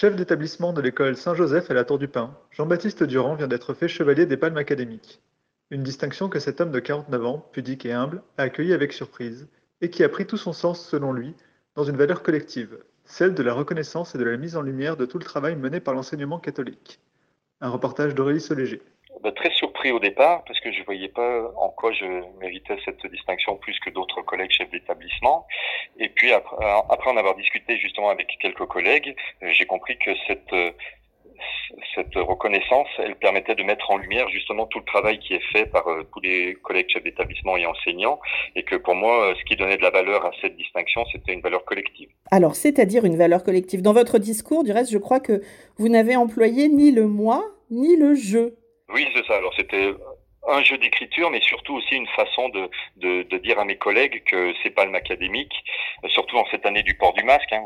Chef d'établissement de l'école Saint-Joseph à la Tour du Pin, Jean-Baptiste Durand vient d'être fait chevalier des Palmes académiques. Une distinction que cet homme de 49 ans, pudique et humble, a accueillie avec surprise, et qui a pris tout son sens, selon lui, dans une valeur collective, celle de la reconnaissance et de la mise en lumière de tout le travail mené par l'enseignement catholique. Un reportage d'Aurélie Soléger. Bah, très surpris au départ parce que je voyais pas en quoi je méritais cette distinction plus que d'autres collègues chefs Et puis après, après en avoir discuté justement avec quelques collègues, euh, j'ai compris que cette euh, cette reconnaissance, elle permettait de mettre en lumière justement tout le travail qui est fait par euh, tous les collègues chefs d'établissement et enseignants, et que pour moi, ce qui donnait de la valeur à cette distinction, c'était une valeur collective. Alors, c'est-à-dire une valeur collective. Dans votre discours, du reste, je crois que vous n'avez employé ni le moi, ni le je. Oui, c'est ça. Alors c'était un jeu d'écriture, mais surtout aussi une façon de, de, de, dire à mes collègues que c'est pas le académique, surtout en cette année du port du masque. Hein,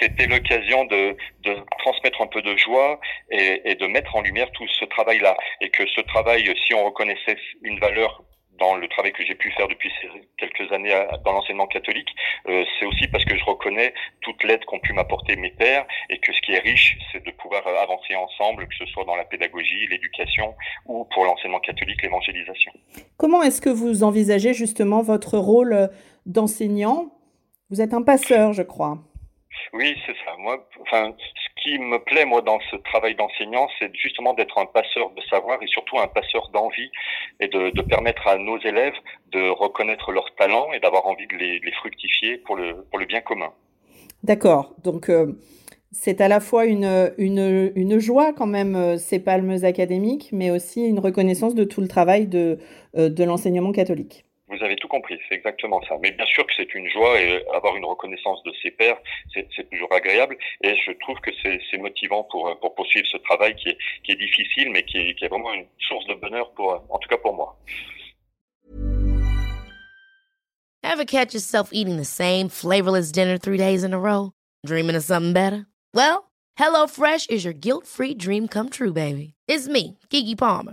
C'était l'occasion de, de, transmettre un peu de joie et, et, de mettre en lumière tout ce travail-là. Et que ce travail, si on reconnaissait une valeur dans le travail que j'ai pu faire depuis quelques années dans l'enseignement catholique, euh, c'est aussi parce que je reconnais toute l'aide qu'ont pu m'apporter mes pères et que ce qui est riche, c'est de pouvoir euh, avancer ensemble, que ce soit dans la pédagogie, l'éducation ou pour l'enseignement catholique, l'évangélisation. Comment est-ce que vous envisagez justement votre rôle euh, d'enseignant? Vous êtes un passeur, je crois. Oui, c'est ça. Moi, enfin, qui me plaît, moi, dans ce travail d'enseignant, c'est justement d'être un passeur de savoir et surtout un passeur d'envie et de, permettre à nos élèves de reconnaître leurs talents et d'avoir envie de les, fructifier pour le, bien commun. D'accord. Donc, euh, c'est à la fois une, joie quand même, euh, ces palmes académiques, mais aussi une reconnaissance de tout le travail de, euh, de l'enseignement catholique. Compris, c'est exactement ça. Mais bien sûr que c'est une joie et avoir une reconnaissance de ses pairs, c'est toujours agréable. Et je trouve que c'est motivant pour, pour poursuivre ce travail qui est, qui est difficile, mais qui est, qui est vraiment une source de bonheur, pour, en tout cas pour moi. Ever catch yourself eating the same flavorless dinner three days in a row? Dreaming of something better? Well, HelloFresh is your guilt-free dream come true, baby. It's me, Kiki Palmer.